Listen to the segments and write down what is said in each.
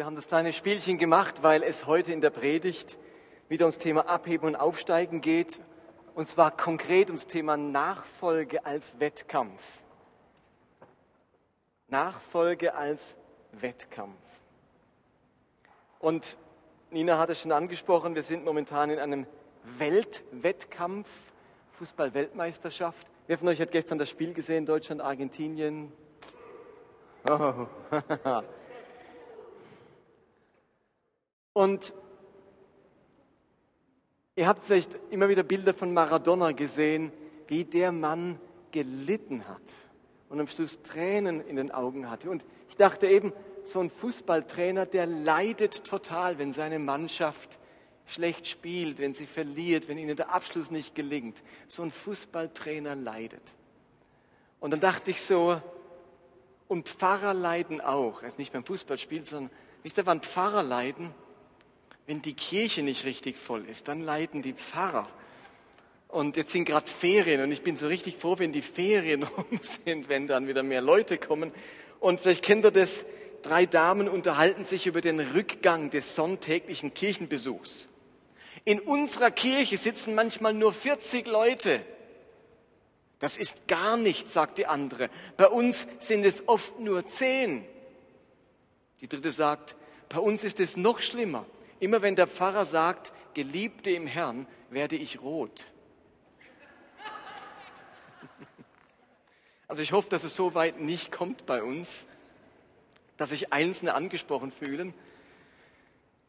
Wir haben das kleine Spielchen gemacht, weil es heute in der Predigt wieder ums Thema Abheben und Aufsteigen geht. Und zwar konkret ums Thema Nachfolge als Wettkampf. Nachfolge als Wettkampf. Und Nina hat es schon angesprochen, wir sind momentan in einem Weltwettkampf, Fußball-Weltmeisterschaft. Wer von euch hat gestern das Spiel gesehen, Deutschland, Argentinien? Oh. Und ihr habt vielleicht immer wieder Bilder von Maradona gesehen, wie der Mann gelitten hat und am Schluss Tränen in den Augen hatte. Und ich dachte eben, so ein Fußballtrainer, der leidet total, wenn seine Mannschaft schlecht spielt, wenn sie verliert, wenn ihnen der Abschluss nicht gelingt. So ein Fußballtrainer leidet. Und dann dachte ich so, und Pfarrer leiden auch. Er ist nicht beim Fußballspiel, sondern, wisst ihr, wann Pfarrer leiden? Wenn die Kirche nicht richtig voll ist, dann leiden die Pfarrer. Und jetzt sind gerade Ferien und ich bin so richtig froh, wenn die Ferien um sind, wenn dann wieder mehr Leute kommen. Und vielleicht kennt ihr das, drei Damen unterhalten sich über den Rückgang des sonntäglichen Kirchenbesuchs. In unserer Kirche sitzen manchmal nur 40 Leute. Das ist gar nichts, sagt die andere. Bei uns sind es oft nur zehn. Die dritte sagt, bei uns ist es noch schlimmer. Immer wenn der Pfarrer sagt, Geliebte im Herrn, werde ich rot. Also ich hoffe, dass es so weit nicht kommt bei uns, dass sich Einzelne angesprochen fühlen.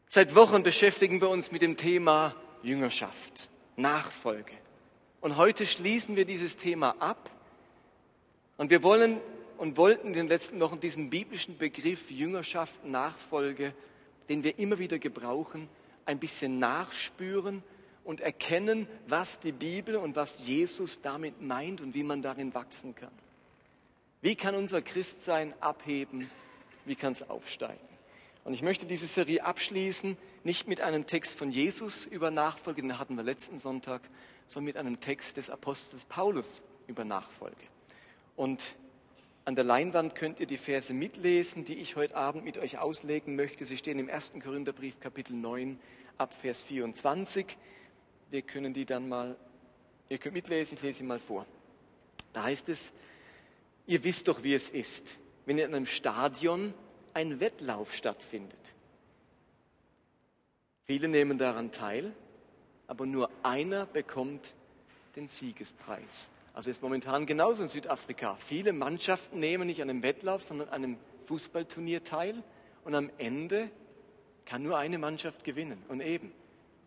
Seit Wochen beschäftigen wir uns mit dem Thema Jüngerschaft, Nachfolge. Und heute schließen wir dieses Thema ab. Und wir wollen und wollten in den letzten Wochen diesen biblischen Begriff Jüngerschaft, Nachfolge den wir immer wieder gebrauchen, ein bisschen nachspüren und erkennen, was die Bibel und was Jesus damit meint und wie man darin wachsen kann. Wie kann unser Christsein abheben? Wie kann es aufsteigen? Und ich möchte diese Serie abschließen, nicht mit einem Text von Jesus über Nachfolge, den hatten wir letzten Sonntag, sondern mit einem Text des Apostels Paulus über Nachfolge. Und an der Leinwand könnt ihr die Verse mitlesen, die ich heute Abend mit euch auslegen möchte. Sie stehen im 1. Korintherbrief Kapitel 9 ab Vers 24. Wir können die dann mal, ihr könnt mitlesen, ich lese sie mal vor. Da heißt es, ihr wisst doch, wie es ist, wenn in einem Stadion ein Wettlauf stattfindet. Viele nehmen daran teil, aber nur einer bekommt den Siegespreis. Also ist momentan genauso in Südafrika. Viele Mannschaften nehmen nicht an einem Wettlauf, sondern an einem Fußballturnier teil. Und am Ende kann nur eine Mannschaft gewinnen. Und eben,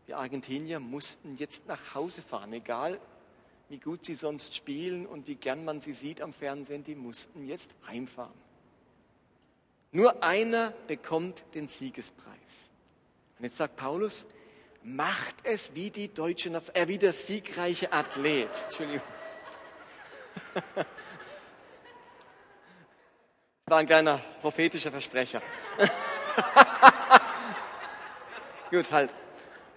die Argentinier mussten jetzt nach Hause fahren, egal wie gut sie sonst spielen und wie gern man sie sieht am Fernsehen, die mussten jetzt heimfahren. Nur einer bekommt den Siegespreis. Und jetzt sagt Paulus, macht es wie die deutsche Nation, äh, wie der siegreiche Athlet. Entschuldigung. War ein kleiner prophetischer Versprecher. Gut, halt.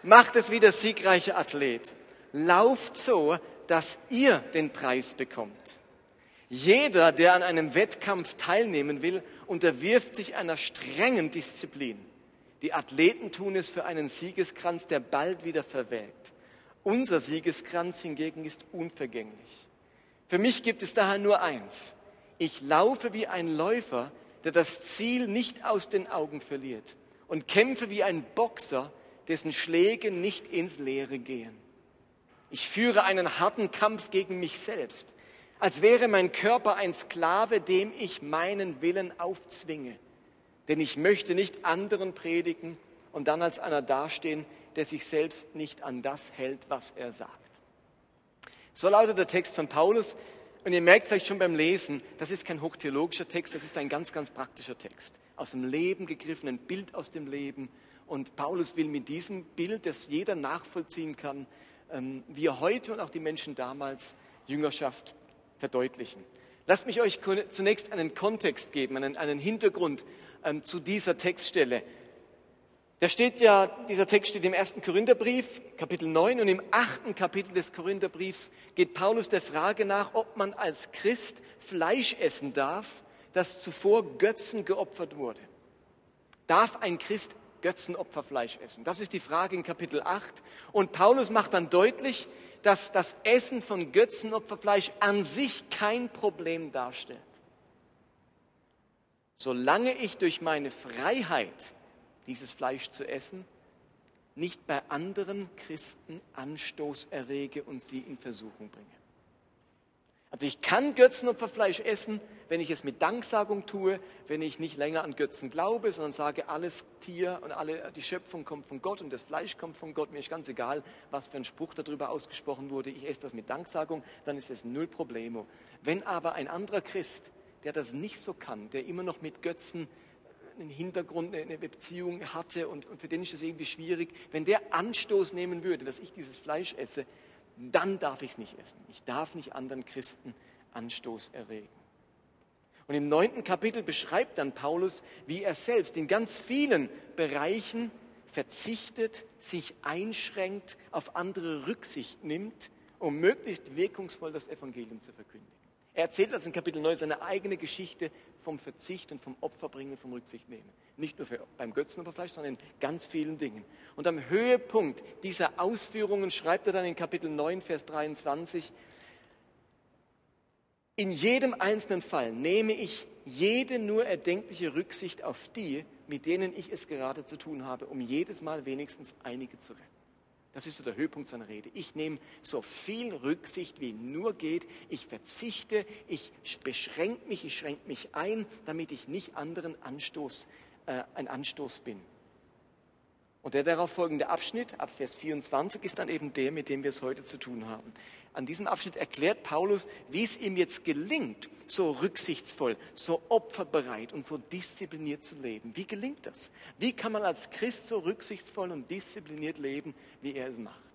Macht es wie der siegreiche Athlet. Lauft so, dass ihr den Preis bekommt. Jeder, der an einem Wettkampf teilnehmen will, unterwirft sich einer strengen Disziplin. Die Athleten tun es für einen Siegeskranz, der bald wieder verwelkt. Unser Siegeskranz hingegen ist unvergänglich. Für mich gibt es daher nur eins. Ich laufe wie ein Läufer, der das Ziel nicht aus den Augen verliert und kämpfe wie ein Boxer, dessen Schläge nicht ins Leere gehen. Ich führe einen harten Kampf gegen mich selbst, als wäre mein Körper ein Sklave, dem ich meinen Willen aufzwinge. Denn ich möchte nicht anderen predigen und dann als einer dastehen, der sich selbst nicht an das hält, was er sagt. So lautet der Text von Paulus. Und ihr merkt vielleicht schon beim Lesen, das ist kein hochtheologischer Text, das ist ein ganz, ganz praktischer Text. Aus dem Leben gegriffen, ein Bild aus dem Leben. Und Paulus will mit diesem Bild, das jeder nachvollziehen kann, ähm, wie er heute und auch die Menschen damals Jüngerschaft verdeutlichen. Lasst mich euch zunächst einen Kontext geben, einen, einen Hintergrund ähm, zu dieser Textstelle. Da steht ja, dieser Text steht im ersten Korintherbrief, Kapitel 9, und im achten Kapitel des Korintherbriefs geht Paulus der Frage nach, ob man als Christ Fleisch essen darf, das zuvor Götzen geopfert wurde. Darf ein Christ Götzenopferfleisch essen? Das ist die Frage in Kapitel 8. Und Paulus macht dann deutlich, dass das Essen von Götzenopferfleisch an sich kein Problem darstellt. Solange ich durch meine Freiheit, dieses Fleisch zu essen, nicht bei anderen Christen Anstoß errege und sie in Versuchung bringe. Also ich kann Götzenopferfleisch essen, wenn ich es mit Danksagung tue, wenn ich nicht länger an Götzen glaube, sondern sage, alles Tier und alle, die Schöpfung kommt von Gott und das Fleisch kommt von Gott. Mir ist ganz egal, was für ein Spruch darüber ausgesprochen wurde. Ich esse das mit Danksagung, dann ist es null Problemo. Wenn aber ein anderer Christ, der das nicht so kann, der immer noch mit Götzen einen Hintergrund, eine Beziehung hatte und, und für den ist es irgendwie schwierig, wenn der Anstoß nehmen würde, dass ich dieses Fleisch esse, dann darf ich es nicht essen. Ich darf nicht anderen Christen Anstoß erregen. Und im neunten Kapitel beschreibt dann Paulus, wie er selbst in ganz vielen Bereichen verzichtet, sich einschränkt, auf andere Rücksicht nimmt, um möglichst wirkungsvoll das Evangelium zu verkündigen. Er erzählt also in Kapitel 9 seine eigene Geschichte vom Verzicht und vom Opferbringen vom Rücksichtnehmen. Nicht nur für, beim Götzenopferfleisch, sondern in ganz vielen Dingen. Und am Höhepunkt dieser Ausführungen schreibt er dann in Kapitel 9, Vers 23, in jedem einzelnen Fall nehme ich jede nur erdenkliche Rücksicht auf die, mit denen ich es gerade zu tun habe, um jedes Mal wenigstens einige zu retten. Das ist so der Höhepunkt seiner Rede. Ich nehme so viel Rücksicht wie nur geht. Ich verzichte, ich beschränke mich, ich schränke mich ein, damit ich nicht anderen Anstoß, äh, ein Anstoß bin. Und der darauf folgende Abschnitt, ab Vers 24, ist dann eben der, mit dem wir es heute zu tun haben. An diesem Abschnitt erklärt Paulus, wie es ihm jetzt gelingt, so rücksichtsvoll, so opferbereit und so diszipliniert zu leben. Wie gelingt das? Wie kann man als Christ so rücksichtsvoll und diszipliniert leben, wie er es macht?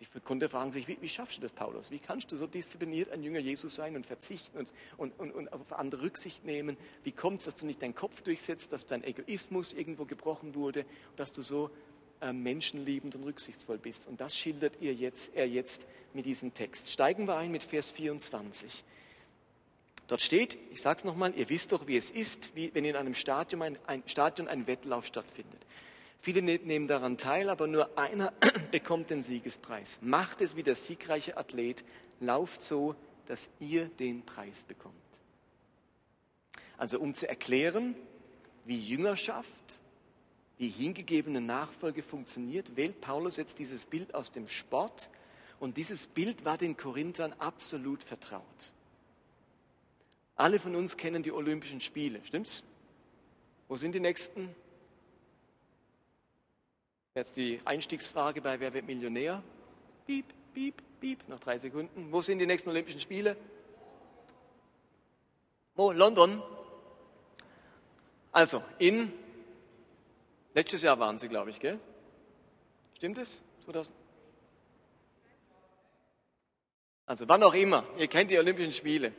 Die Kunde fragen sich, wie, wie, schaffst du das, Paulus? Wie kannst du so diszipliniert ein Jünger Jesus sein und verzichten und, und, und, und auf andere Rücksicht nehmen? Wie kommt es, dass du nicht deinen Kopf durchsetzt, dass dein Egoismus irgendwo gebrochen wurde, dass du so äh, menschenliebend und rücksichtsvoll bist? Und das schildert ihr jetzt, er jetzt mit diesem Text. Steigen wir ein mit Vers 24. Dort steht, ich sage es nochmal, ihr wisst doch, wie es ist, wie, wenn in einem Stadion ein, ein, Stadion ein Wettlauf stattfindet. Viele ne-, nehmen daran teil, aber nur einer bekommt den Siegespreis. Macht es wie der siegreiche Athlet, lauft so, dass ihr den Preis bekommt. Also um zu erklären, wie Jüngerschaft, wie hingegebene Nachfolge funktioniert, wählt Paulus jetzt dieses Bild aus dem Sport. Und dieses Bild war den Korinthern absolut vertraut. Alle von uns kennen die Olympischen Spiele, stimmt's? Wo sind die nächsten? Jetzt die Einstiegsfrage bei Wer wird Millionär? Piep, piep, piep, nach drei Sekunden. Wo sind die nächsten Olympischen Spiele? Wo? London. Also, in, letztes Jahr waren sie, glaube ich, gell? Stimmt es? 2000? Also, wann auch immer. Ihr kennt die Olympischen Spiele.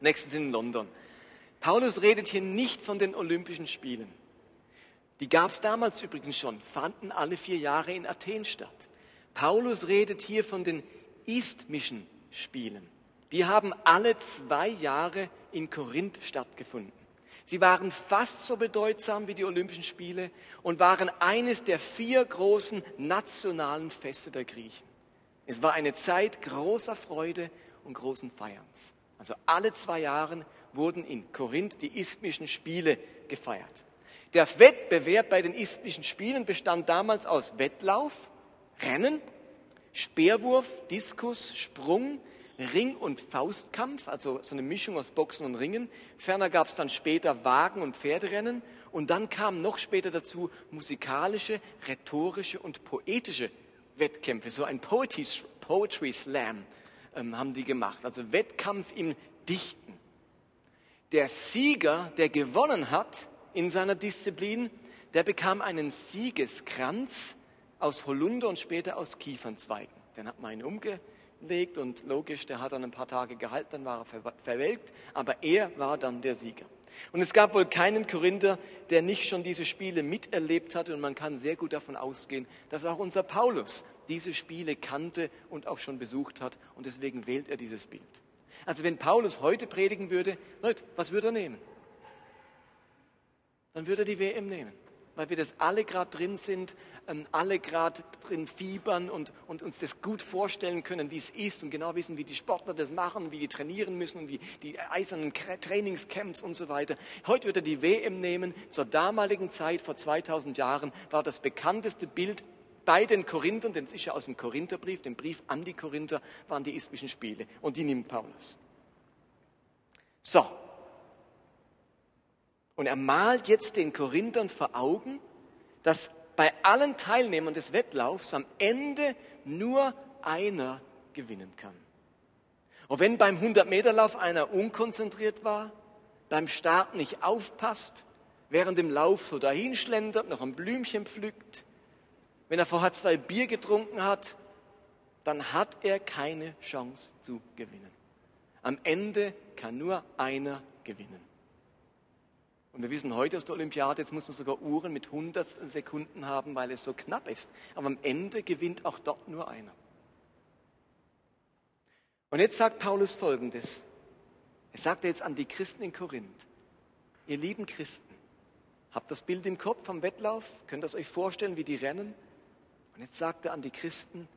Nächstens in London. Paulus redet hier nicht von den Olympischen Spielen. Die gab es damals übrigens schon, fanden alle vier Jahre in Athen statt. Paulus redet hier von den Isthmischen Spielen. Die haben alle zwei Jahre in Korinth stattgefunden. Sie waren fast so bedeutsam wie die Olympischen Spiele und waren eines der vier großen nationalen Feste der Griechen. Es war eine Zeit großer Freude und großen Feierns. Also alle zwei Jahre wurden in Korinth die Isthmischen Spiele gefeiert. Der Wettbewerb bei den Isthmischen Spielen bestand damals aus Wettlauf, Rennen, Speerwurf, Diskus, Sprung, Ring- und Faustkampf, also so eine Mischung aus Boxen und Ringen. Ferner gab es dann später Wagen- und Pferderennen. Und dann kamen noch später dazu musikalische, rhetorische und poetische Wettkämpfe. So ein Poetry, Poetry Slam ähm, haben die gemacht. Also Wettkampf im Dichten. Der Sieger, der gewonnen hat, in seiner Disziplin, der bekam einen Siegeskranz aus Holunder und später aus Kiefernzweigen. Den hat man ihn umgelegt und logisch, der hat dann ein paar Tage gehalten, dann war er verwelkt, aber er war dann der Sieger. Und es gab wohl keinen Korinther, der nicht schon diese Spiele miterlebt hatte und man kann sehr gut davon ausgehen, dass auch unser Paulus diese Spiele kannte und auch schon besucht hat und deswegen wählt er dieses Bild. Also wenn Paulus heute predigen würde, Leute, was würde er nehmen? Dann würde er die WM nehmen weil wir das alle gerade drin sind, ähm, alle gerade drin fiebern und, und uns das gut vorstellen können, wie es ist und genau wissen, wie die Sportler das machen, wie die trainieren müssen wie die eisernen Trainingscamps und so weiter. Heute wird er die WM nehmen. Zur damaligen Zeit, vor 2000 Jahren, war das bekannteste Bild bei den Korinthern, denn es ist ja aus dem Korintherbrief, dem Brief an die Korinther, waren die isthmischen Spiele. Und die nimmt Paulus. So, und er malt jetzt den Korinthern vor Augen, dass bei allen Teilnehmern des Wettlaufs am Ende nur einer gewinnen kann. Und wenn beim 100-Meter-Lauf einer unkonzentriert war, beim Start nicht aufpasst, während dem Lauf so dahinschlendert, noch ein Blümchen pflückt, wenn er vorher zwei Bier getrunken hat, dann hat er keine Chance zu gewinnen. Am Ende kann nur einer gewinnen. Und wir wissen heute aus der Olympiade, jetzt muss man sogar Uhren mit 100 Sekunden haben, weil es so knapp ist. Aber am Ende gewinnt auch dort nur einer. Und jetzt sagt Paulus Folgendes. Er sagt jetzt an die Christen in Korinth, ihr lieben Christen, habt das Bild im Kopf vom Wettlauf, könnt ihr euch vorstellen, wie die rennen? Und jetzt sagt er an die Christen,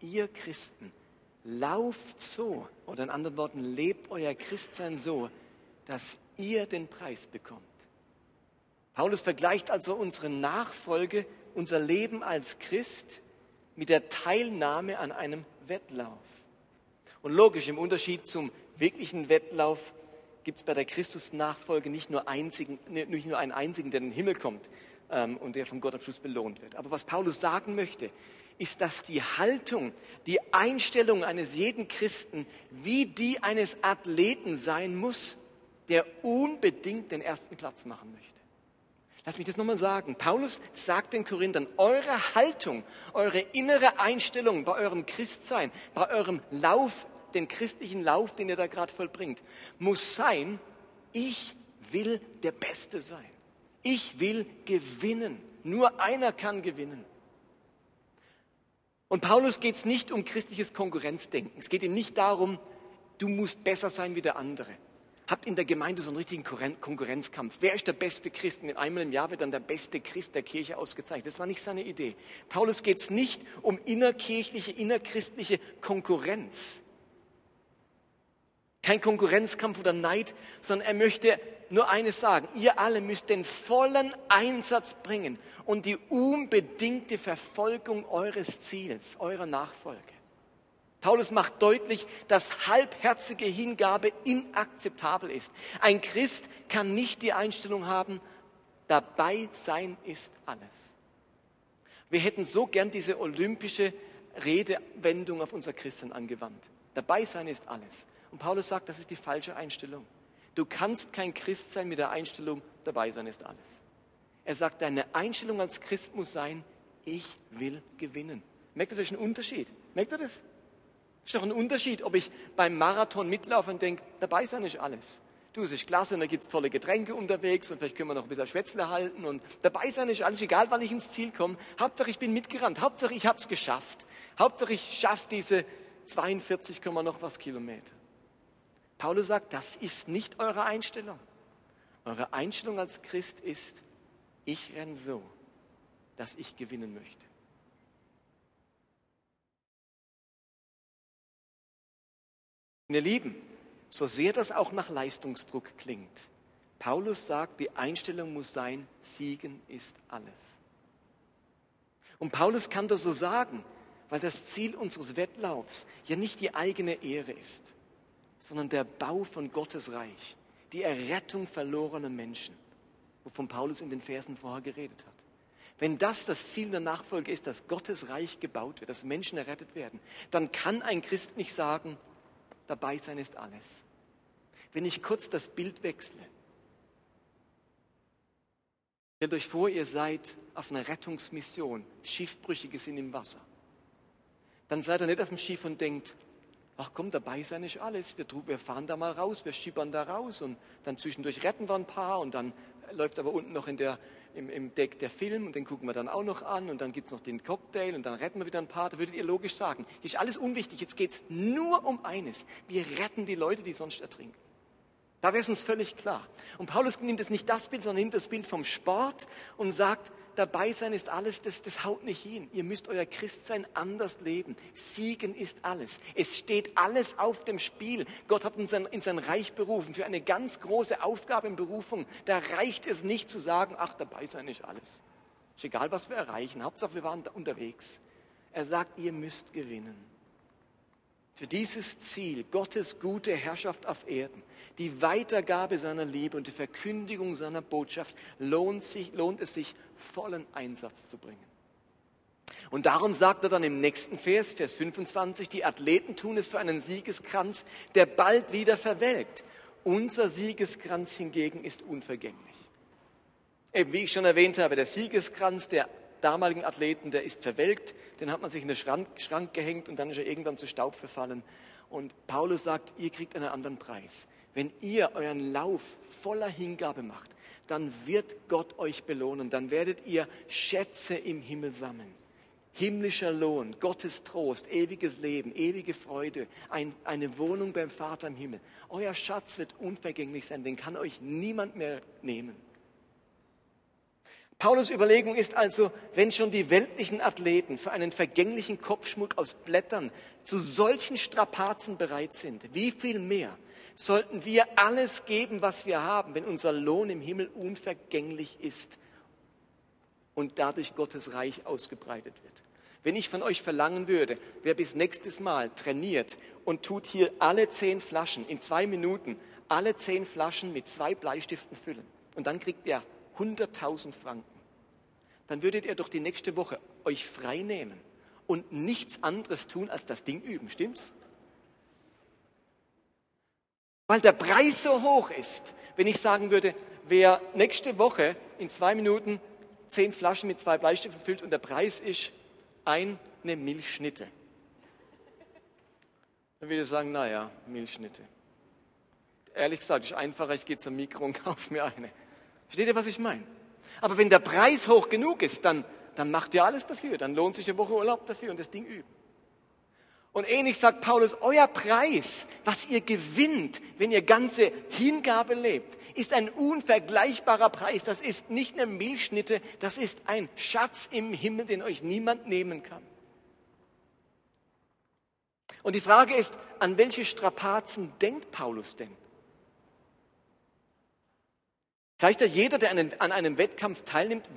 ihr Christen, lauft so, oder in anderen Worten, lebt euer Christsein so, dass ihr den Preis bekommt. Paulus vergleicht also unsere Nachfolge, unser Leben als Christ mit der Teilnahme an einem Wettlauf. Und logisch, im Unterschied zum wirklichen Wettlauf gibt es bei der Christus-Nachfolge nicht, nur einzigen, nicht nur einen einzigen, der in den Himmel kommt ähm, und der von Gott am Schluss belohnt wird. Aber was Paulus sagen möchte, ist, dass die Haltung, die Einstellung eines jeden Christen wie die eines Athleten sein muss, der unbedingt den ersten Platz machen möchte. Lass mich das nochmal sagen. Paulus sagt den Korinthern, eure Haltung, eure innere Einstellung bei eurem Christsein, bei eurem Lauf, den christlichen Lauf, den ihr da gerade vollbringt, muss sein, ich will der Beste sein. Ich will gewinnen. Nur einer kann gewinnen. Und Paulus geht es nicht um christliches Konkurrenzdenken. Es geht ihm nicht darum, du musst besser sein wie der andere habt in der Gemeinde so einen richtigen Konkurrenzkampf. Wer ist der beste Christ? Und einmal im Jahr wird dann der beste Christ der Kirche ausgezeichnet. Das war nicht seine Idee. Paulus geht es nicht um innerkirchliche, innerchristliche Konkurrenz. Kein Konkurrenzkampf oder Neid, sondern er möchte nur eines sagen. Ihr alle müsst den vollen Einsatz bringen und die unbedingte Verfolgung eures Ziels, eurer Nachfolge. Paulus macht deutlich, dass halbherzige Hingabe inakzeptabel ist. Ein Christ kann nicht die Einstellung haben, dabei sein ist alles. Wir hätten so gern diese olympische Redewendung auf unser Christen angewandt. Dabei sein ist alles. Und Paulus sagt, das ist die falsche Einstellung. Du kannst kein Christ sein mit der Einstellung, dabei sein ist alles. Er sagt, deine Einstellung als Christ muss sein, ich will gewinnen. Merkt ihr das ist ein Unterschied? Merkt ihr das? Ist doch ein Unterschied, ob ich beim Marathon mitlaufe und denke, dabei ist alles. Du, es ist klasse, und da gibt es tolle Getränke unterwegs und vielleicht können wir noch ein bisschen Schwätzle halten und dabei ist alles, egal wann ich ins Ziel komme. Hauptsache ich bin mitgerannt, Hauptsache ich habe es geschafft. Hauptsache ich schaffe diese 42, noch was Kilometer. Paulus sagt, das ist nicht eure Einstellung. Eure Einstellung als Christ ist, ich renne so, dass ich gewinnen möchte. Ihr Lieben, so sehr das auch nach Leistungsdruck klingt, Paulus sagt, die Einstellung muss sein, Siegen ist alles. Und Paulus kann das so sagen, weil das Ziel unseres Wettlaufs ja nicht die eigene Ehre ist, sondern der Bau von Gottes Reich, die Errettung verlorener Menschen, wovon Paulus in den Versen vorher geredet hat. Wenn das das Ziel der Nachfolge ist, dass Gottes Reich gebaut wird, dass Menschen errettet werden, dann kann ein Christ nicht sagen, dabei sein ist alles. Wenn ich kurz das Bild wechsle, stellt euch vor, ihr seid auf einer Rettungsmission, Schiffbrüchige sind im Wasser. Dann seid ihr nicht auf dem Schiff und denkt, ach komm, dabei sein ist alles, wir, wir fahren da mal raus, wir schippern da raus und dann zwischendurch retten wir ein paar und dann läuft aber unten noch in der im, im Deck der Film und den gucken wir dann auch noch an und dann gibt es noch den Cocktail und dann retten wir wieder ein paar. Da würdet ihr logisch sagen, hier ist alles unwichtig, jetzt geht es nur um eines. Wir retten die Leute, die sonst ertrinken. Da wäre es uns völlig klar. Und Paulus nimmt jetzt nicht das Bild, sondern nimmt das Bild vom Sport und sagt, dabei sein ist alles, das, das haut nicht hin. Ihr müsst euer Christsein anders leben. Siegen ist alles. Es steht alles auf dem Spiel. Gott hat uns in sein Reich berufen für eine ganz große Aufgabe in Berufung. Da reicht es nicht zu sagen, ach, dabei sein ist alles. Ist egal, was wir erreichen. Hauptsache, wir waren unterwegs. Er sagt, ihr müsst gewinnen. Für dieses Ziel, Gottes gute Herrschaft auf Erden, die Weitergabe seiner Liebe und die Verkündigung seiner Botschaft, lohnt, sich, lohnt es sich, vollen Einsatz zu bringen. Und darum sagt er dann im nächsten Vers, Vers 25, die Athleten tun es für einen Siegeskranz, der bald wieder verwelkt. Unser Siegeskranz hingegen ist unvergänglich. Eben wie ich schon erwähnt habe, der Siegeskranz der damaligen Athleten, der ist verwelkt, den hat man sich in den Schrank, Schrank gehängt und dann ist er irgendwann zu Staub verfallen. Und Paulus sagt, ihr kriegt einen anderen Preis. Wenn ihr euren Lauf voller Hingabe macht, dann wird Gott euch belohnen. Dann werdet ihr Schätze im Himmel sammeln. Himmlischer Lohn, Gottes Trost, ewiges Leben, ewige Freude, ein, eine Wohnung beim Vater im Himmel. Euer Schatz wird unvergänglich sein, den kann euch niemand mehr nehmen. Paulus Überlegung ist also, wenn schon die weltlichen Athleten für einen vergänglichen Kopfschmuck aus Blättern zu solchen Strapazen bereit sind, wie viel mehr sollten wir alles geben, was wir haben, wenn unser Lohn im Himmel unvergänglich ist und dadurch Gottes Reich ausgebreitet wird. Wenn ich von euch verlangen würde, wer bis nächstes Mal trainiert und tut hier alle zehn Flaschen in zwei Minuten, alle zehn Flaschen mit zwei Bleistiften füllen und dann kriegt er 100.000 Franken, dann würdet ihr doch die nächste Woche euch frei nehmen und nichts anderes tun, als das Ding üben. Stimmt's? Weil der Preis so hoch ist, wenn ich sagen würde, wer nächste Woche in zwei Minuten zehn Flaschen mit zwei Bleistiften füllt und der Preis ist eine Milchschnitte. Dann würde ich sagen, naja, Milchschnitte. Ehrlich gesagt, ist einfacher, ich gehe zum Mikro und kaufe mir eine. Versteht ihr, was ich meine? Aber wenn der Preis hoch genug ist, dann, dann macht ihr alles dafür. Dann lohnt sich eine Woche Urlaub dafür und das Ding üben. Und ähnlich sagt Paulus, euer Preis, was ihr gewinnt, wenn ihr ganze Hingabe lebt, ist ein unvergleichbarer Preis. Das ist nicht eine Milchschnitte, das ist ein Schatz im Himmel, den euch niemand nehmen kann. Und die Frage ist, an welche Strapazen denkt Paulus denn? Zeigt er, jeder, der an einem Wettkampf teilnimmt,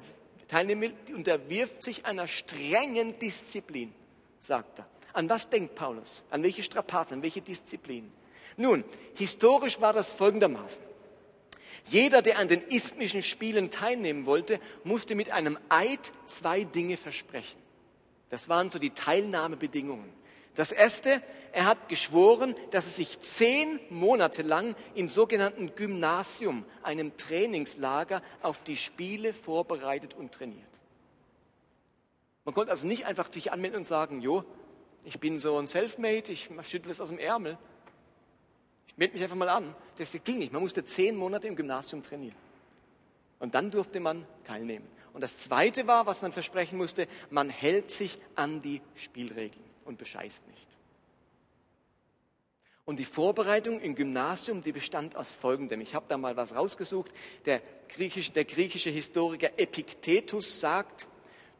teilnehmen will, unterwirft sich einer strengen Disziplin, sagt er. An was denkt Paulus? An welche Strapazen, an welche Disziplin? Nun, historisch war das folgendermaßen. Jeder, der an den isthmischen Spielen teilnehmen wollte, musste mit einem Eid zwei Dinge versprechen. Das waren so die Teilnahmebedingungen. Das erste, er hat geschworen, dass er sich zehn Monate lang im sogenannten Gymnasium, einem Trainingslager, auf die Spiele vorbereitet und trainiert. Man konnte also nicht einfach sich anmelden und sagen, jo, ich bin so ein Selfmade, ich schüttle es aus dem Ärmel. Ich melde mich einfach mal an. Das ging nicht. Man musste zehn Monate im Gymnasium trainieren. Und dann durfte man teilnehmen. Und das Zweite war, was man versprechen musste, man hält sich an die Spielregeln und bescheißt nicht. Und die Vorbereitung im Gymnasium, die bestand aus Folgendem. Ich habe da mal was rausgesucht. Der griechische, der griechische Historiker Epiktetus sagt,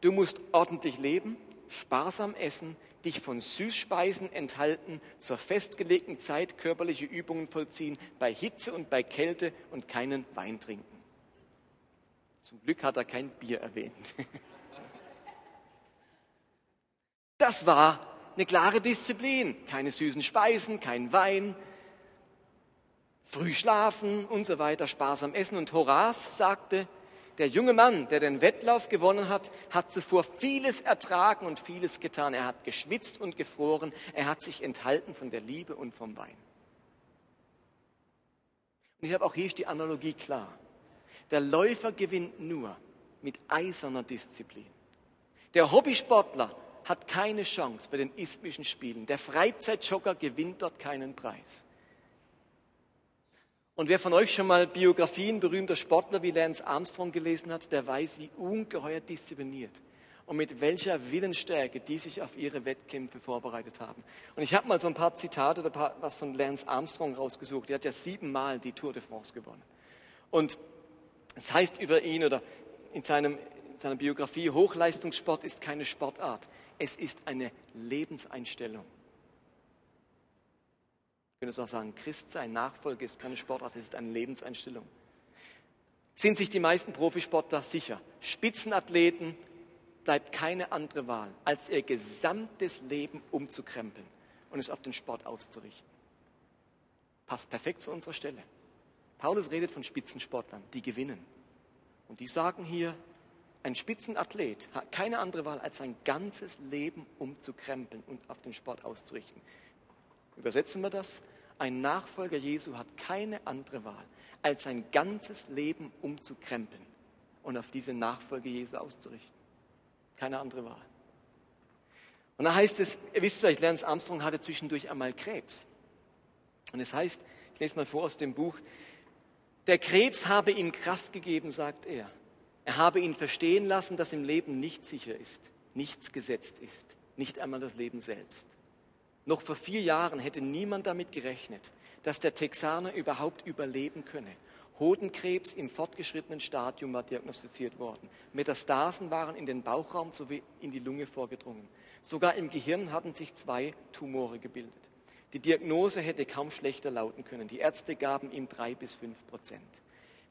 du musst ordentlich leben, sparsam essen, dich von Süßspeisen enthalten, zur festgelegten Zeit körperliche Übungen vollziehen, bei Hitze und bei Kälte und keinen Wein trinken. Zum Glück hat er kein Bier erwähnt. Das war eine klare Disziplin. Keine süßen Speisen, kein Wein, früh schlafen und so weiter, sparsam essen. Und Horaz sagte, der junge Mann, der den Wettlauf gewonnen hat, hat zuvor vieles ertragen und vieles getan. Er hat geschwitzt und gefroren. Er hat sich enthalten von der Liebe und vom Wein. Und ich habe auch hier die Analogie klar. Der Läufer gewinnt nur mit eiserner Disziplin. Der Hobbysportler hat keine Chance bei den isthmischen Spielen. Der Freizeitjogger gewinnt dort keinen Preis. Und wer von euch schon mal Biografien berühmter Sportler wie Lance Armstrong gelesen hat, der weiß, wie ungeheuer diszipliniert und mit welcher Willensstärke die sich auf ihre Wettkämpfe vorbereitet haben. Und ich habe mal so ein paar Zitate oder was von Lance Armstrong rausgesucht. Der hat ja siebenmal die Tour de France gewonnen. Und es heißt über ihn oder in, seinem, in seiner Biografie, Hochleistungssport ist keine Sportart, es ist eine Lebenseinstellung. Ich könnte auch sagen, Christ sein, Nachfolge ist keine Sportart, es ist eine Lebenseinstellung. Sind sich die meisten Profisportler sicher? Spitzenathleten bleibt keine andere Wahl, als ihr gesamtes Leben umzukrempeln und es auf den Sport auszurichten. Passt perfekt zu unserer Stelle. Paulus redet von Spitzensportlern, die gewinnen. Und die sagen hier, ein Spitzenathlet hat keine andere Wahl, als sein ganzes Leben umzukrempeln und auf den Sport auszurichten. Übersetzen wir das? Ein Nachfolger Jesu hat keine andere Wahl, als sein ganzes Leben umzukrempeln und auf diese Nachfolge Jesu auszurichten. Keine andere Wahl. Und da heißt es, ihr wisst vielleicht, Lance Armstrong hatte zwischendurch einmal Krebs. Und es heißt, ich lese mal vor aus dem Buch, der Krebs habe ihm Kraft gegeben, sagt er. Er habe ihn verstehen lassen, dass im Leben nichts sicher ist, nichts gesetzt ist, nicht einmal das Leben selbst. Noch vor vier Jahren hätte niemand damit gerechnet, dass der Texaner überhaupt überleben könne. Hodenkrebs im fortgeschrittenen Stadium war diagnostiziert worden. Metastasen waren in den Bauchraum sowie in die Lunge vorgedrungen. Sogar im Gehirn hatten sich zwei Tumore gebildet. Die Diagnose hätte kaum schlechter lauten können. Die Ärzte gaben ihm drei bis fünf Prozent.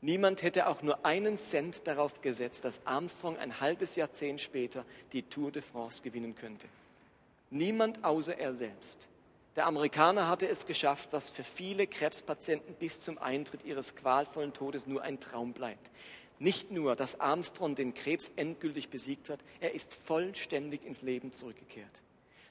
Niemand hätte auch nur einen Cent darauf gesetzt, dass Armstrong ein halbes Jahrzehnt später die Tour de France gewinnen könnte. Niemand außer er selbst. Der Amerikaner hatte es geschafft, was für viele Krebspatienten bis zum Eintritt ihres qualvollen Todes nur ein Traum bleibt. Nicht nur, dass Armstrong den Krebs endgültig besiegt hat, er ist vollständig ins Leben zurückgekehrt.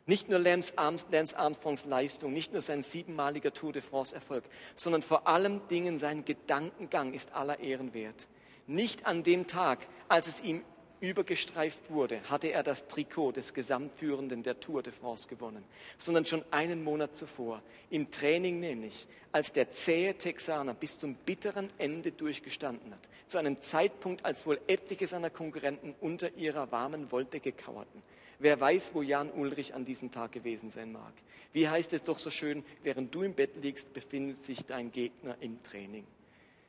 Nicht nur Lance Armstrongs Leistung, nicht nur sein siebenmaliger Tour de France Erfolg, sondern vor allem Dingen sein Gedankengang ist aller Ehren wert. Nicht an dem Tag, als es ihm übergestreift wurde, hatte er das Trikot des Gesamtführenden der Tour de France gewonnen, sondern schon einen Monat zuvor, im Training nämlich, als der zähe Texaner bis zum bitteren Ende durchgestanden hat, zu einem Zeitpunkt, als wohl etliche seiner Konkurrenten unter ihrer warmen Wolldecke kauerten. Wer weiß, wo Jan Ulrich an diesem Tag gewesen sein mag. Wie heißt es doch so schön, während du im Bett liegst, befindet sich dein Gegner im Training.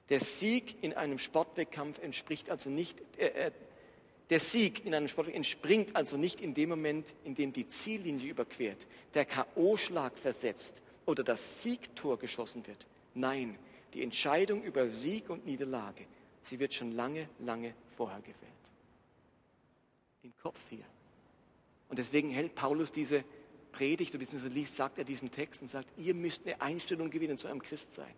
Der Sieg in einem Sportwettkampf entspricht also nicht, äh, äh der Sieg in einem Sport entspringt also nicht in dem Moment, in dem die Ziellinie überquert, der K.O.-Schlag versetzt oder das Siegtor geschossen wird. Nein, die Entscheidung über Sieg und Niederlage, sie wird schon lange, lange vorher gewählt. Im Kopf hier. Und deswegen hält Paulus diese Predigt, liest, sagt er diesen Text und sagt, ihr müsst eine Einstellung gewinnen zu einem Christsein.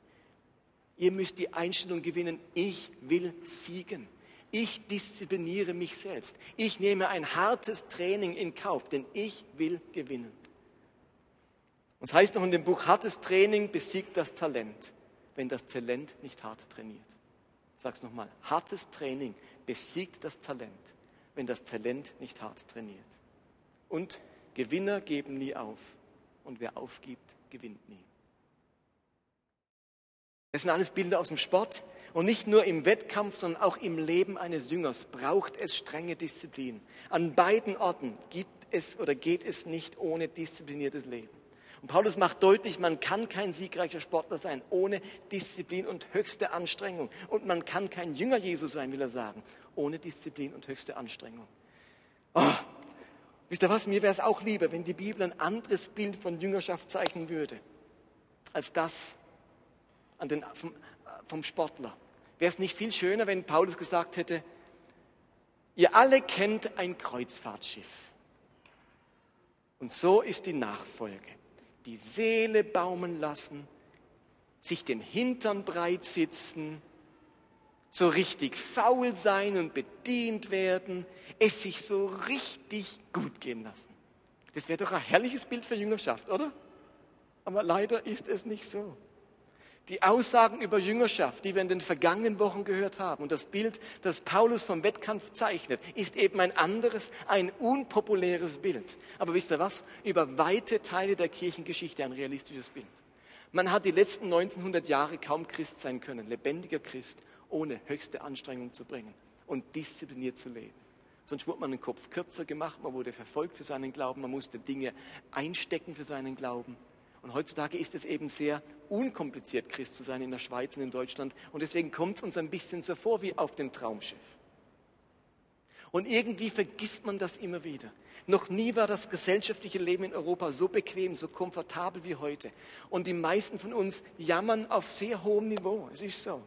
Ihr müsst die Einstellung gewinnen, ich will siegen. Ich diszipliniere mich selbst. Ich nehme ein hartes Training in Kauf, denn ich will gewinnen. Und es heißt noch in dem Buch, hartes Training besiegt das Talent, wenn das Talent nicht hart trainiert. Ich sage es nochmal, hartes Training besiegt das Talent, wenn das Talent nicht hart trainiert. Und Gewinner geben nie auf und wer aufgibt, gewinnt nie. Das sind alles Bilder aus dem Sport. Und nicht nur im Wettkampf, sondern auch im Leben eines Jüngers braucht es strenge Disziplin. An beiden Orten gibt es oder geht es nicht ohne diszipliniertes Leben. Und Paulus macht deutlich, man kann kein siegreicher Sportler sein ohne Disziplin und höchste Anstrengung. Und man kann kein Jünger Jesu sein, will er sagen, ohne Disziplin und höchste Anstrengung. Oh, wisst ihr was, mir wäre es auch lieber, wenn die Bibel ein anderes Bild von Jüngerschaft zeichnen würde, als das an den, vom, vom Sportler. Wäre es nicht viel schöner, wenn Paulus gesagt hätte, ihr alle kennt ein Kreuzfahrtschiff. Und so ist die Nachfolge. Die Seele baumen lassen, sich den Hintern breit sitzen, so richtig faul sein und bedient werden, es sich so richtig gut gehen lassen. Das wäre doch ein herrliches Bild für Jüngerschaft, oder? Aber leider ist es nicht so. Die Aussagen über Jüngerschaft, die wir in den vergangenen Wochen gehört haben und das Bild, das Paulus vom Wettkampf zeichnet, ist eben ein anderes, ein unpopuläres Bild. Aber wisst ihr was? Über weite Teile der Kirchengeschichte ein realistisches Bild. Man hat die letzten 1900 Jahre kaum Christ sein können, lebendiger Christ, ohne höchste Anstrengung zu bringen und diszipliniert zu leben. Sonst wurde man den Kopf kürzer gemacht, man wurde verfolgt für seinen Glauben, man musste Dinge einstecken für seinen Glauben. Und heutzutage ist es eben sehr unkompliziert, Christ zu sein in der Schweiz und in Deutschland. Und deswegen kommt es uns ein bisschen so vor wie auf dem Traumschiff. Und irgendwie vergisst man das immer wieder. Noch nie war das gesellschaftliche Leben in Europa so bequem, so komfortabel wie heute. Und die meisten von uns jammern auf sehr hohem Niveau. Es ist so.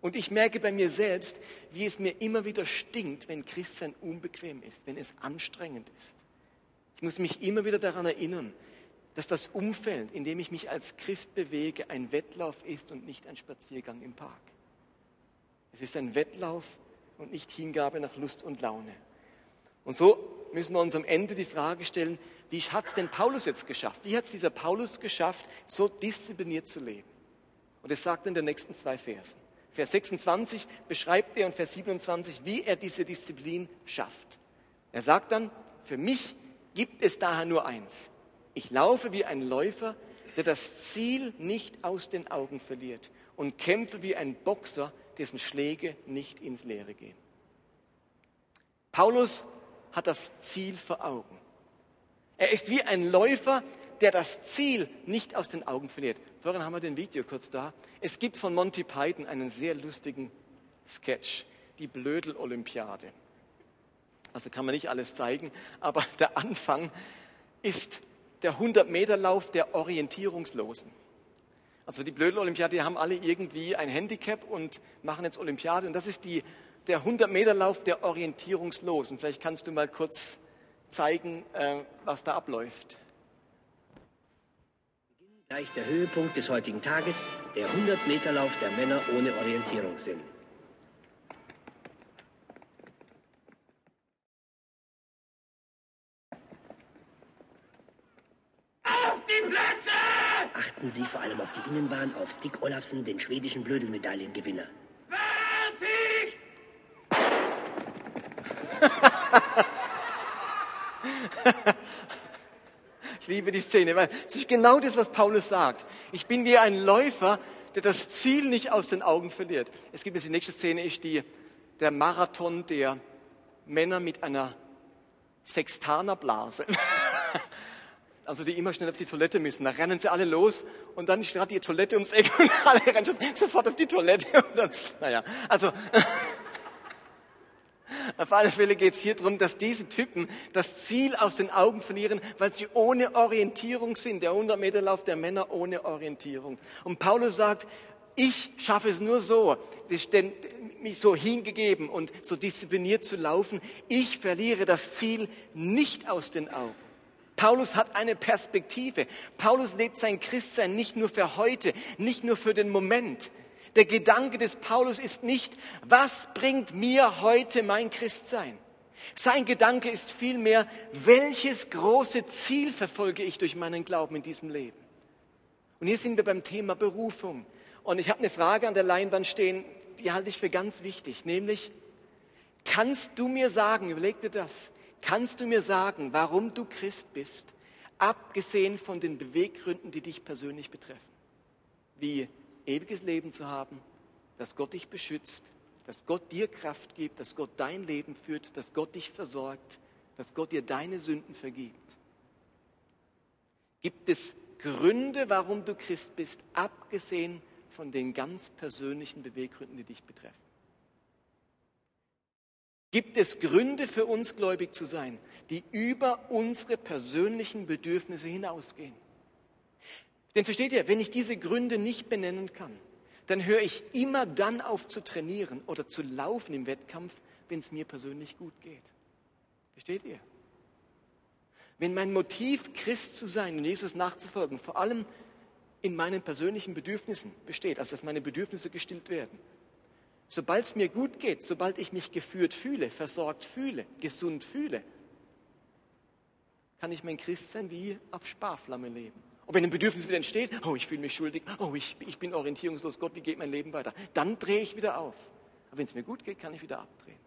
Und ich merke bei mir selbst, wie es mir immer wieder stinkt, wenn Christsein unbequem ist, wenn es anstrengend ist. Ich muss mich immer wieder daran erinnern, dass das Umfeld, in dem ich mich als Christ bewege, ein Wettlauf ist und nicht ein Spaziergang im Park. Es ist ein Wettlauf und nicht Hingabe nach Lust und Laune. Und so müssen wir uns am Ende die Frage stellen, wie hat es denn Paulus jetzt geschafft? Wie hat es dieser Paulus geschafft, so diszipliniert zu leben? Und es sagt in den nächsten zwei Versen. Vers 26 beschreibt er und Vers 27, wie er diese Disziplin schafft. Er sagt dann, für mich gibt es daher nur eins. Ich laufe wie ein Läufer, der das Ziel nicht aus den Augen verliert und kämpfe wie ein Boxer, dessen Schläge nicht ins Leere gehen. Paulus hat das Ziel vor Augen. Er ist wie ein Läufer, der das Ziel nicht aus den Augen verliert. Vorhin haben wir den Video kurz da. Es gibt von Monty Python einen sehr lustigen Sketch, die Blödel-Olympiade. Also kann man nicht alles zeigen, aber der Anfang ist der 100-Meter-Lauf der Orientierungslosen. Also die Blödel-Olympiade, die haben alle irgendwie ein Handicap und machen jetzt Olympiade. Und das ist die, der 100-Meter-Lauf der Orientierungslosen. Vielleicht kannst du mal kurz zeigen, äh, was da abläuft. Gleich der Höhepunkt des heutigen Tages, der 100-Meter-Lauf der Männer ohne Orientierungssinn. Auf die Plätze! Achten Sie vor allem auf die Innenbahn auf Stick Olafsen, den schwedischen Blödelmedaillengewinner. Liebe die Szene, weil es ist genau das, was Paulus sagt. Ich bin wie ein Läufer, der das Ziel nicht aus den Augen verliert. Es gibt jetzt die nächste Szene, ist die, der Marathon der Männer mit einer Sextanerblase. Also die immer schnell auf die Toilette müssen. Da rennen sie alle los und dann ist gerade die Toilette ums Eck und alle rennen sofort auf die Toilette. Und dann, naja, also Auf alle Fälle geht es hier darum, dass diese Typen das Ziel aus den Augen verlieren, weil sie ohne Orientierung sind. Der 100-Meter-Lauf der Männer ohne Orientierung. Und Paulus sagt, ich schaffe es nur so, mich so hingegeben und so diszipliniert zu laufen. Ich verliere das Ziel nicht aus den Augen. Paulus hat eine Perspektive. Paulus lebt sein Christsein nicht nur für heute, nicht nur für den Moment, der Gedanke des Paulus ist nicht, was bringt mir heute mein Christsein? Sein Gedanke ist vielmehr, welches große Ziel verfolge ich durch meinen Glauben in diesem Leben? Und hier sind wir beim Thema Berufung. Und ich habe eine Frage an der Leinwand stehen, die halte ich für ganz wichtig, nämlich, kannst du mir sagen, überleg dir das, kannst du mir sagen, warum du Christ bist, abgesehen von den Beweggründen, die dich persönlich betreffen? Wie ewiges Leben zu haben, dass Gott dich beschützt, dass Gott dir Kraft gibt, dass Gott dein Leben führt, dass Gott dich versorgt, dass Gott dir deine Sünden vergibt. Gibt es Gründe, warum du Christ bist, abgesehen von den ganz persönlichen Beweggründen, die dich betreffen? Gibt es Gründe für uns gläubig zu sein, die über unsere persönlichen Bedürfnisse hinausgehen? Denn versteht ihr, wenn ich diese Gründe nicht benennen kann, dann höre ich immer dann auf zu trainieren oder zu laufen im Wettkampf, wenn es mir persönlich gut geht. Versteht ihr? Wenn mein Motiv, Christ zu sein und Jesus nachzufolgen, vor allem in meinen persönlichen Bedürfnissen besteht, also dass meine Bedürfnisse gestillt werden. Sobald es mir gut geht, sobald ich mich geführt fühle, versorgt fühle, gesund fühle, kann ich mein Christsein wie auf Sparflamme leben. Und wenn ein Bedürfnis wieder entsteht, oh, ich fühle mich schuldig, oh, ich, ich bin orientierungslos, Gott, wie geht mein Leben weiter? Dann drehe ich wieder auf. Aber wenn es mir gut geht, kann ich wieder abdrehen.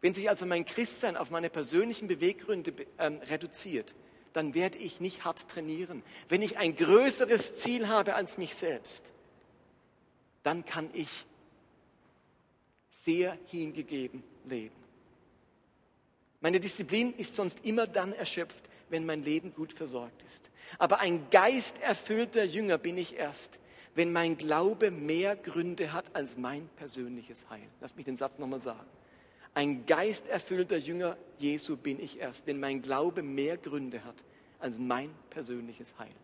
Wenn sich also mein Christsein auf meine persönlichen Beweggründe ähm, reduziert, dann werde ich nicht hart trainieren. Wenn ich ein größeres Ziel habe als mich selbst, dann kann ich sehr hingegeben leben. Meine Disziplin ist sonst immer dann erschöpft, wenn mein Leben gut versorgt ist. Aber ein geisterfüllter Jünger bin ich erst, wenn mein Glaube mehr Gründe hat als mein persönliches Heil. Lass mich den Satz nochmal sagen. Ein geisterfüllter Jünger Jesu bin ich erst, wenn mein Glaube mehr Gründe hat als mein persönliches Heil.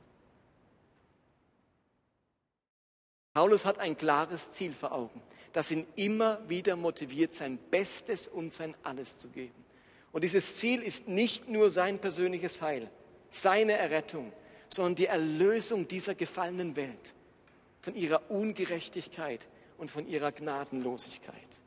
Paulus hat ein klares Ziel vor Augen, das ihn immer wieder motiviert, sein Bestes und sein Alles zu geben. Und dieses Ziel ist nicht nur sein persönliches Heil, seine Errettung, sondern die Erlösung dieser gefallenen Welt von ihrer Ungerechtigkeit und von ihrer Gnadenlosigkeit.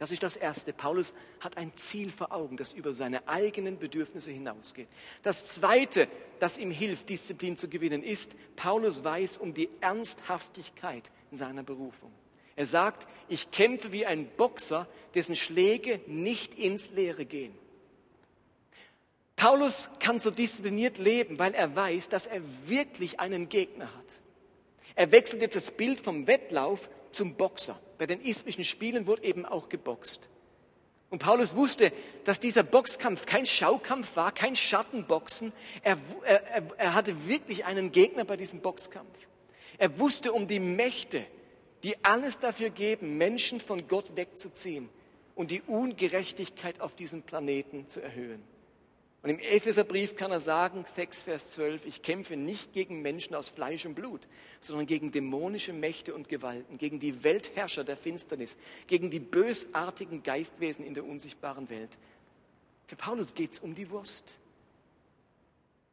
Das ist das Erste. Paulus hat ein Ziel vor Augen, das über seine eigenen Bedürfnisse hinausgeht. Das Zweite, das ihm hilft, Disziplin zu gewinnen, ist, Paulus weiß um die Ernsthaftigkeit seiner Berufung. Er sagt, ich kämpfe wie ein Boxer, dessen Schläge nicht ins Leere gehen. Paulus kann so diszipliniert leben, weil er weiß, dass er wirklich einen Gegner hat. Er wechselt jetzt das Bild vom Wettlauf zum Boxer. Bei den ismischen Spielen wurde eben auch geboxt. Und Paulus wusste, dass dieser Boxkampf kein Schaukampf war, kein Schattenboxen. Er, er, er hatte wirklich einen Gegner bei diesem Boxkampf. Er wusste um die Mächte, die alles dafür geben, Menschen von Gott wegzuziehen und die Ungerechtigkeit auf diesem Planeten zu erhöhen. Und im Epheserbrief kann er sagen, 6 Vers 12, ich kämpfe nicht gegen Menschen aus Fleisch und Blut, sondern gegen dämonische Mächte und Gewalten, gegen die Weltherrscher der Finsternis, gegen die bösartigen Geistwesen in der unsichtbaren Welt. Für Paulus geht es um die Wurst.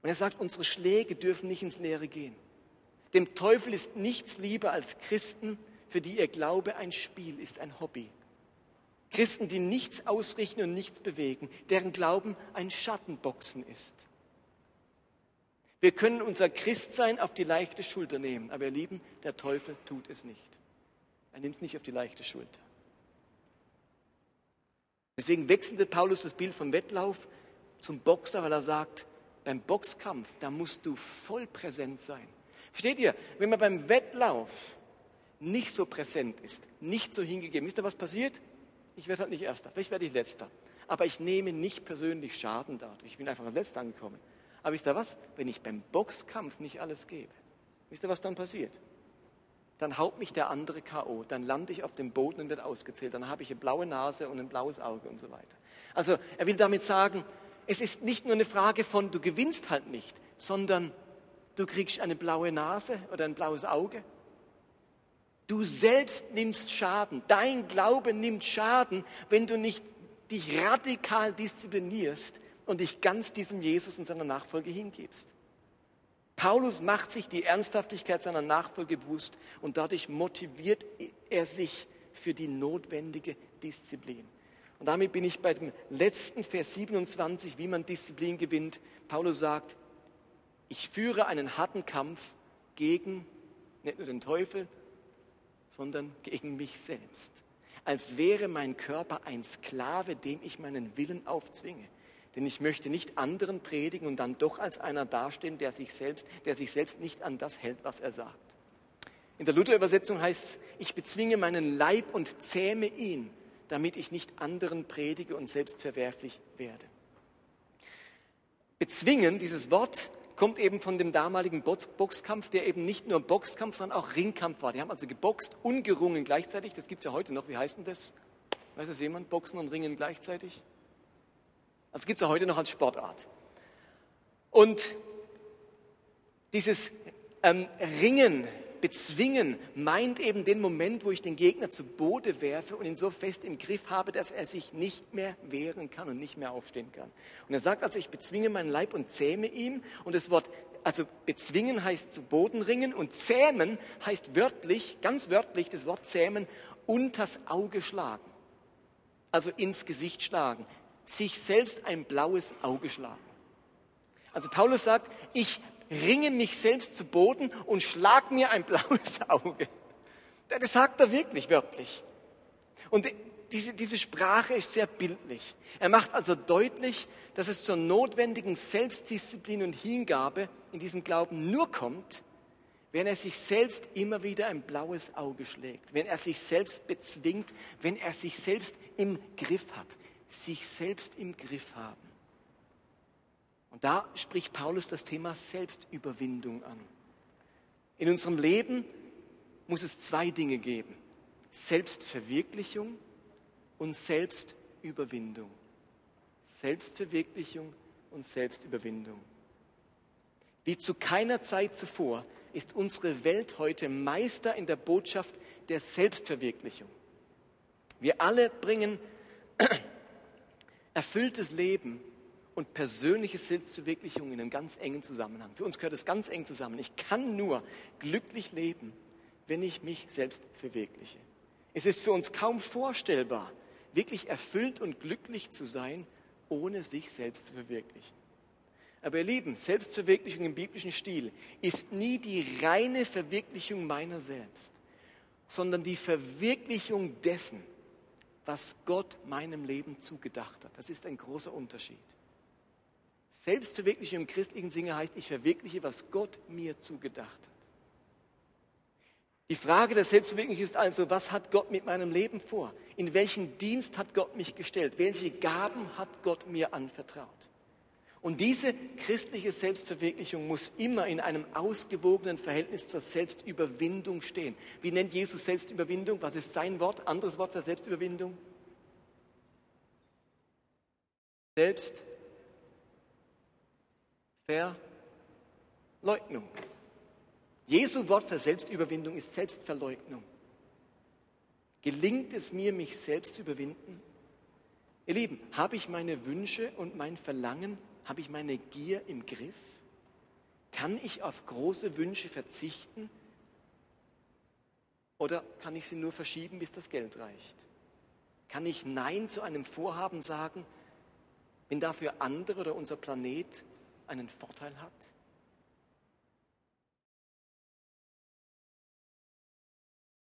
Und er sagt, unsere Schläge dürfen nicht ins Leere gehen. Dem Teufel ist nichts lieber als Christen, für die ihr Glaube ein Spiel ist, ein Hobby. Christen, die nichts ausrichten und nichts bewegen, deren Glauben ein Schattenboxen ist. Wir können unser Christsein auf die leichte Schulter nehmen, aber ihr Lieben, der Teufel tut es nicht. Er nimmt es nicht auf die leichte Schulter. Deswegen wechselte Paulus das Bild vom Wettlauf zum Boxer, weil er sagt, beim Boxkampf, da musst du voll präsent sein. Versteht ihr, wenn man beim Wettlauf nicht so präsent ist, nicht so hingegeben, wisst ihr, was passiert? ich werde halt nicht Erster, vielleicht werde ich Letzter. Aber ich nehme nicht persönlich Schaden dadurch. Ich bin einfach als Letzter angekommen. Aber wisst ihr was? Wenn ich beim Boxkampf nicht alles gebe, wisst ihr, was dann passiert? Dann haut mich der andere K.O., dann lande ich auf dem Boden und werde ausgezählt. Dann habe ich eine blaue Nase und ein blaues Auge und so weiter. Also er will damit sagen, es ist nicht nur eine Frage von, du gewinnst halt nicht, sondern du kriegst eine blaue Nase oder ein blaues Auge Du selbst nimmst Schaden. Dein Glaube nimmt Schaden, wenn du nicht dich radikal disziplinierst und dich ganz diesem Jesus und seiner Nachfolge hingibst. Paulus macht sich die Ernsthaftigkeit seiner Nachfolge bewusst und dadurch motiviert er sich für die notwendige Disziplin. Und damit bin ich bei dem letzten Vers 27, wie man Disziplin gewinnt. Paulus sagt, ich führe einen harten Kampf gegen nicht nur den Teufel, sondern gegen mich selbst. Als wäre mein Körper ein Sklave, dem ich meinen Willen aufzwinge. Denn ich möchte nicht anderen predigen und dann doch als einer dastehen, der sich selbst, der sich selbst nicht an das hält, was er sagt. In der Luther-Übersetzung heißt es, ich bezwinge meinen Leib und zähme ihn, damit ich nicht anderen predige und selbst verwerflich werde. Bezwingen, dieses Wort, kommt eben von dem damaligen Boxkampf, der eben nicht nur Boxkampf, sondern auch Ringkampf war. Die haben also geboxt und gerungen gleichzeitig. Das gibt es ja heute noch. Wie heißt denn das? Weiß das jemand? Boxen und Ringen gleichzeitig? Also gibt es ja heute noch als Sportart. Und dieses ähm, Ringen bezwingen meint eben den Moment, wo ich den Gegner zu Boden werfe und ihn so fest im Griff habe, dass er sich nicht mehr wehren kann und nicht mehr aufstehen kann. Und er sagt also, ich bezwinge meinen Leib und zähme ihm. Und das Wort, also bezwingen heißt zu Boden ringen und zähmen heißt wörtlich, ganz wörtlich, das Wort zähmen, unters Auge schlagen. Also ins Gesicht schlagen. Sich selbst ein blaues Auge schlagen. Also Paulus sagt, ich ringe mich selbst zu Boden und schlag mir ein blaues Auge. Das sagt er wirklich wörtlich. Und diese, diese Sprache ist sehr bildlich. Er macht also deutlich, dass es zur notwendigen Selbstdisziplin und Hingabe in diesem Glauben nur kommt, wenn er sich selbst immer wieder ein blaues Auge schlägt, wenn er sich selbst bezwingt, wenn er sich selbst im Griff hat. sich selbst im Griff haben. Und da spricht Paulus das Thema Selbstüberwindung an. In unserem Leben muss es zwei Dinge geben. Selbstverwirklichung und Selbstüberwindung. Selbstverwirklichung und Selbstüberwindung. Wie zu keiner Zeit zuvor ist unsere Welt heute Meister in der Botschaft der Selbstverwirklichung. Wir alle bringen erfülltes Leben und persönliche Selbstverwirklichung in einen ganz engen Zusammenhang. Für uns gehört es ganz eng zusammen. Ich kann nur glücklich leben, wenn ich mich selbst verwirkliche. Es ist für uns kaum vorstellbar, wirklich erfüllt und glücklich zu sein, ohne sich selbst zu verwirklichen. Aber ihr Lieben, Selbstverwirklichung im biblischen Stil ist nie die reine Verwirklichung meiner selbst, sondern die Verwirklichung dessen, was Gott meinem Leben zugedacht hat. Das ist ein großer Unterschied. Selbstverwirklichung im christlichen Sinne heißt, ich verwirkliche, was Gott mir zugedacht hat. Die Frage der Selbstverwirklichung ist also, was hat Gott mit meinem Leben vor? In welchen Dienst hat Gott mich gestellt? Welche Gaben hat Gott mir anvertraut? Und diese christliche Selbstverwirklichung muss immer in einem ausgewogenen Verhältnis zur Selbstüberwindung stehen. Wie nennt Jesus Selbstüberwindung? Was ist sein Wort? Anderes Wort für Selbstüberwindung? Selbstverleugnung. Jesu Wort für Selbstüberwindung ist Selbstverleugnung. Gelingt es mir, mich selbst zu überwinden? Ihr Lieben, habe ich meine Wünsche und mein Verlangen, habe ich meine Gier im Griff? Kann ich auf große Wünsche verzichten? Oder kann ich sie nur verschieben, bis das Geld reicht? Kann ich Nein zu einem Vorhaben sagen, wenn dafür andere oder unser Planet einen Vorteil hat?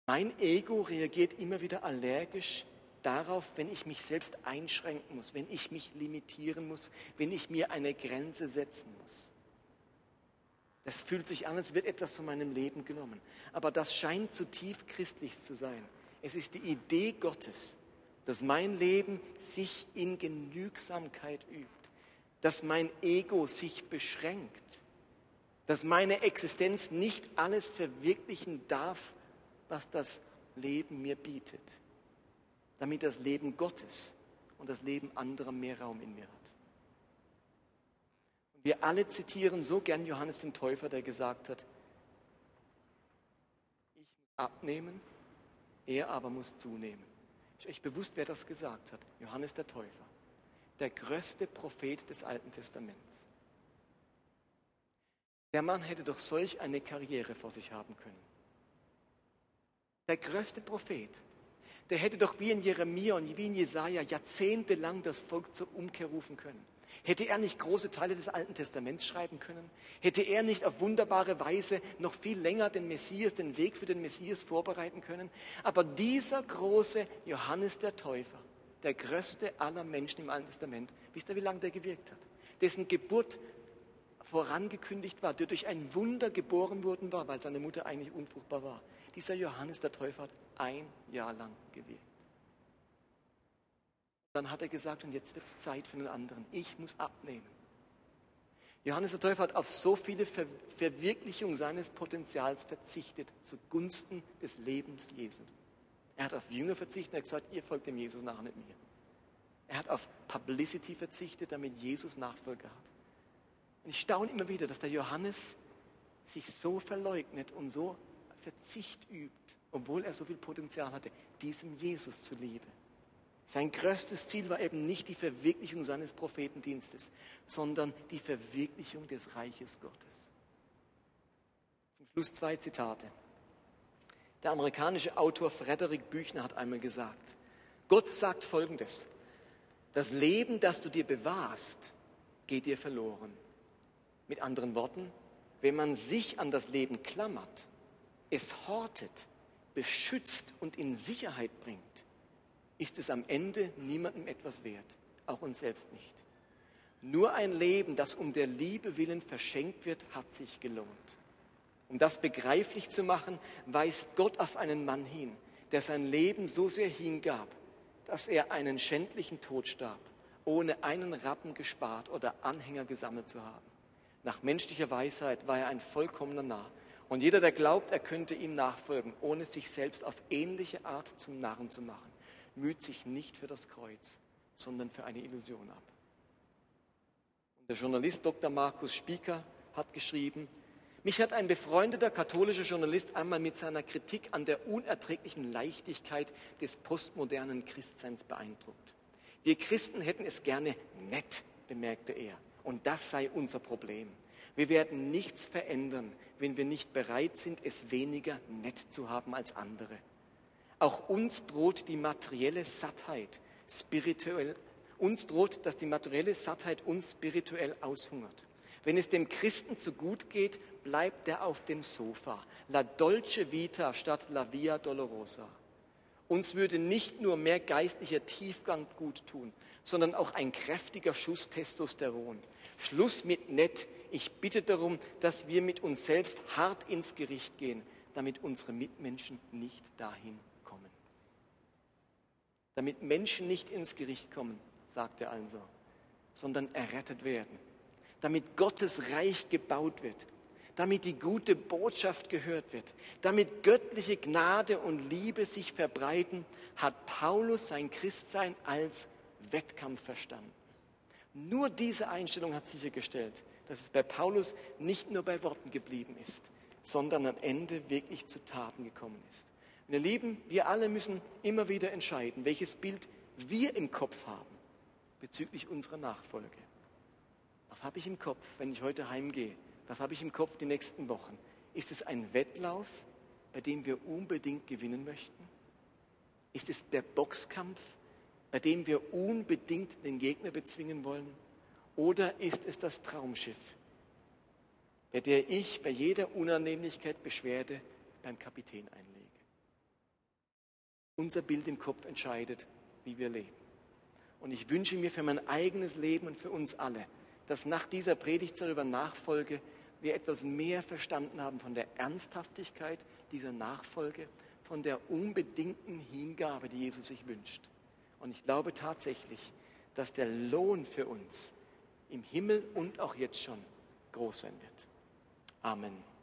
Mein Ego reagiert immer wieder allergisch darauf, wenn ich mich selbst einschränken muss, wenn ich mich limitieren muss, wenn ich mir eine Grenze setzen muss. Das fühlt sich an, als wird etwas von meinem Leben genommen. Aber das scheint zutiefst christlich zu sein. Es ist die Idee Gottes, dass mein Leben sich in Genügsamkeit übt, dass mein Ego sich beschränkt, dass meine Existenz nicht alles verwirklichen darf, was das Leben mir bietet, damit das Leben Gottes und das Leben anderer mehr Raum in mir hat. Und wir alle zitieren so gern Johannes den Täufer, der gesagt hat, ich muss abnehmen, er aber muss zunehmen. Ist euch bewusst, wer das gesagt hat? Johannes der Täufer, der größte Prophet des Alten Testaments. Der Mann hätte doch solch eine Karriere vor sich haben können der größte Prophet, der hätte doch wie in Jeremia und wie in Jesaja jahrzehntelang das Volk zur Umkehr rufen können. Hätte er nicht große Teile des Alten Testaments schreiben können? Hätte er nicht auf wunderbare Weise noch viel länger den Messias, den Weg für den Messias vorbereiten können? Aber dieser große Johannes der Täufer, der größte aller Menschen im Alten Testament, wisst ihr, wie lange der gewirkt hat? Dessen Geburt vorangekündigt war, der durch ein Wunder geboren worden war, weil seine Mutter eigentlich unfruchtbar war. Dieser Johannes der Täufer hat ein Jahr lang gewirkt. Dann hat er gesagt, und jetzt wird es Zeit für den anderen. Ich muss abnehmen. Johannes der Täufer hat auf so viele Ver Verwirklichung seines Potenzials verzichtet zugunsten des Lebens Jesu. Er hat auf Jünger verzichtet und gesagt, ihr folgt dem Jesus nach, nicht mir. Er hat auf Publicity verzichtet, damit Jesus Nachfolger hat. Und ich staune immer wieder, dass der Johannes sich so verleugnet und so Verzicht übt, obwohl er so viel Potenzial hatte, diesem Jesus zuliebe. Sein größtes Ziel war eben nicht die Verwirklichung seines Prophetendienstes, sondern die Verwirklichung des Reiches Gottes. Zum Schluss zwei Zitate. Der amerikanische Autor Frederik Büchner hat einmal gesagt, Gott sagt Folgendes, das Leben, das du dir bewahrst, geht dir verloren. Mit anderen Worten, wenn man sich an das Leben klammert, es hortet, beschützt und in Sicherheit bringt, ist es am Ende niemandem etwas wert, auch uns selbst nicht. Nur ein Leben, das um der Liebe willen verschenkt wird, hat sich gelohnt. Um das begreiflich zu machen, weist Gott auf einen Mann hin, der sein Leben so sehr hingab, dass er einen schändlichen Tod starb, ohne einen Rappen gespart oder Anhänger gesammelt zu haben. Nach menschlicher Weisheit war er ein vollkommener Narr. Und jeder, der glaubt, er könnte ihm nachfolgen, ohne sich selbst auf ähnliche Art zum Narren zu machen, müht sich nicht für das Kreuz, sondern für eine Illusion ab. Und der Journalist Dr. Markus Spieker hat geschrieben, mich hat ein befreundeter katholischer Journalist einmal mit seiner Kritik an der unerträglichen Leichtigkeit des postmodernen Christseins beeindruckt. Wir Christen hätten es gerne nett, bemerkte er. Und das sei unser Problem. Wir werden nichts verändern, wenn wir nicht bereit sind, es weniger nett zu haben als andere. Auch uns droht die materielle Sattheit spirituell, uns droht, dass die materielle Sattheit uns spirituell aushungert. Wenn es dem Christen zu gut geht, bleibt er auf dem Sofa. La dolce vita statt la via dolorosa. Uns würde nicht nur mehr geistlicher Tiefgang gut tun, sondern auch ein kräftiger Schuss Testosteron. Schluss mit nett. Ich bitte darum, dass wir mit uns selbst hart ins Gericht gehen, damit unsere Mitmenschen nicht dahin kommen. Damit Menschen nicht ins Gericht kommen, sagt er also, sondern errettet werden. Damit Gottes Reich gebaut wird, damit die gute Botschaft gehört wird, damit göttliche Gnade und Liebe sich verbreiten, hat Paulus sein Christsein als Wettkampf verstanden. Nur diese Einstellung hat sichergestellt, dass es bei Paulus nicht nur bei Worten geblieben ist, sondern am Ende wirklich zu Taten gekommen ist. Meine Lieben, wir alle müssen immer wieder entscheiden, welches Bild wir im Kopf haben bezüglich unserer Nachfolge. Was habe ich im Kopf, wenn ich heute heimgehe? Was habe ich im Kopf die nächsten Wochen? Ist es ein Wettlauf, bei dem wir unbedingt gewinnen möchten? Ist es der Boxkampf, bei dem wir unbedingt den Gegner bezwingen wollen? Oder ist es das Traumschiff, bei der ich bei jeder Unannehmlichkeit Beschwerde beim Kapitän einlege? Unser Bild im Kopf entscheidet, wie wir leben. Und ich wünsche mir für mein eigenes Leben und für uns alle, dass nach dieser Predigt darüber Nachfolge wir etwas mehr verstanden haben von der Ernsthaftigkeit dieser Nachfolge, von der unbedingten Hingabe, die Jesus sich wünscht. Und ich glaube tatsächlich, dass der Lohn für uns im Himmel und auch jetzt schon groß sein wird. Amen.